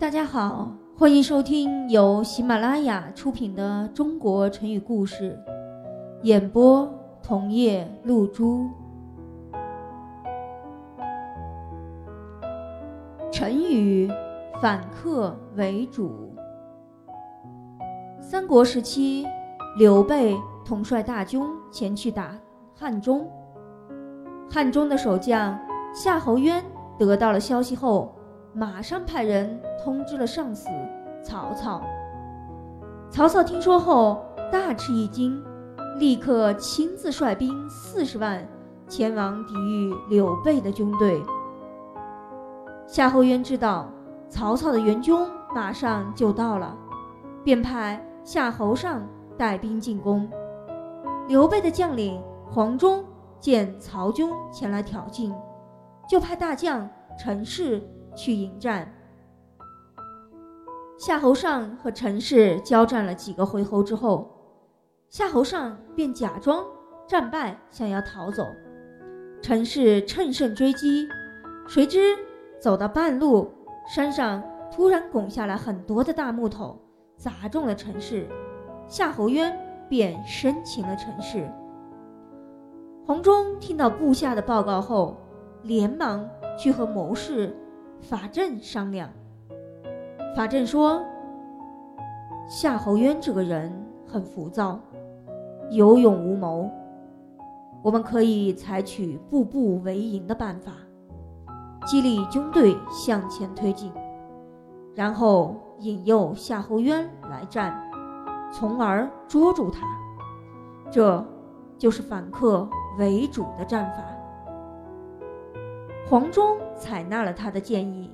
大家好，欢迎收听由喜马拉雅出品的《中国成语故事》，演播桐叶露珠。成语反客为主。三国时期，刘备统帅大军前去打汉中，汉中的守将夏侯渊得到了消息后。马上派人通知了上司曹操。曹操听说后大吃一惊，立刻亲自率兵四十万前往抵御刘备的军队。夏侯渊知道曹操的援军马上就到了，便派夏侯尚带兵进攻。刘备的将领黄忠见曹军前来挑衅，就派大将陈氏。去迎战，夏侯尚和陈氏交战了几个回合之后，夏侯尚便假装战败，想要逃走。陈氏乘胜追击，谁知走到半路，山上突然拱下来很多的大木头，砸中了陈氏。夏侯渊便生擒了陈氏。黄忠听到部下的报告后，连忙去和谋士。法正商量，法正说：“夏侯渊这个人很浮躁，有勇无谋，我们可以采取步步为营的办法，激励军队向前推进，然后引诱夏侯渊来战，从而捉住他。这就是反客为主的战法。”黄忠采纳了他的建议，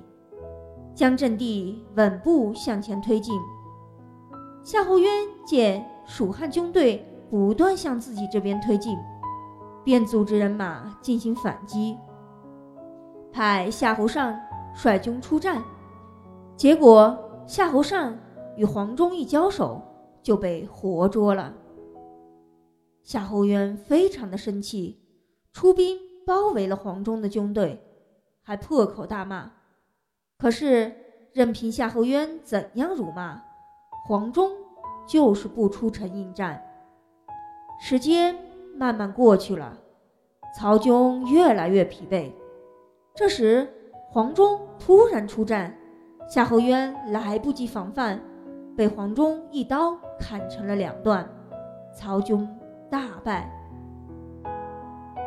将阵地稳步向前推进。夏侯渊见蜀汉军队不断向自己这边推进，便组织人马进行反击，派夏侯尚率军出战。结果夏侯尚与黄忠一交手，就被活捉了。夏侯渊非常的生气，出兵。包围了黄忠的军队，还破口大骂。可是任凭夏侯渊怎样辱骂，黄忠就是不出城应战。时间慢慢过去了，曹军越来越疲惫。这时黄忠突然出战，夏侯渊来不及防范，被黄忠一刀砍成了两段，曹军大败。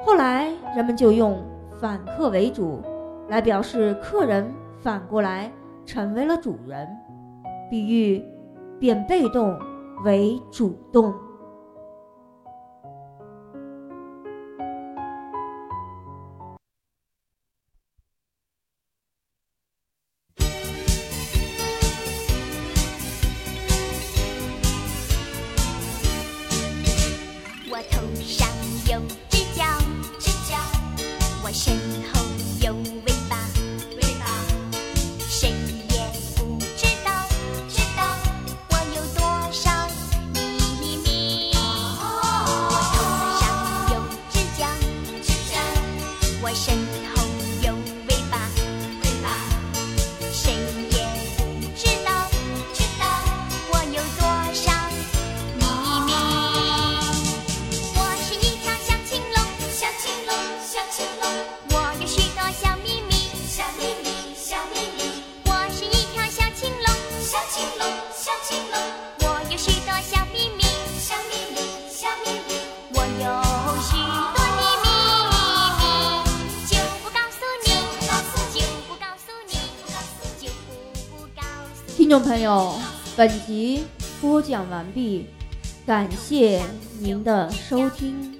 后来，人们就用“反客为主”来表示客人反过来成为了主人，比喻变被动为主动。我头上有只脚，只脚，我身。听众朋友，本集播讲完毕，感谢您的收听。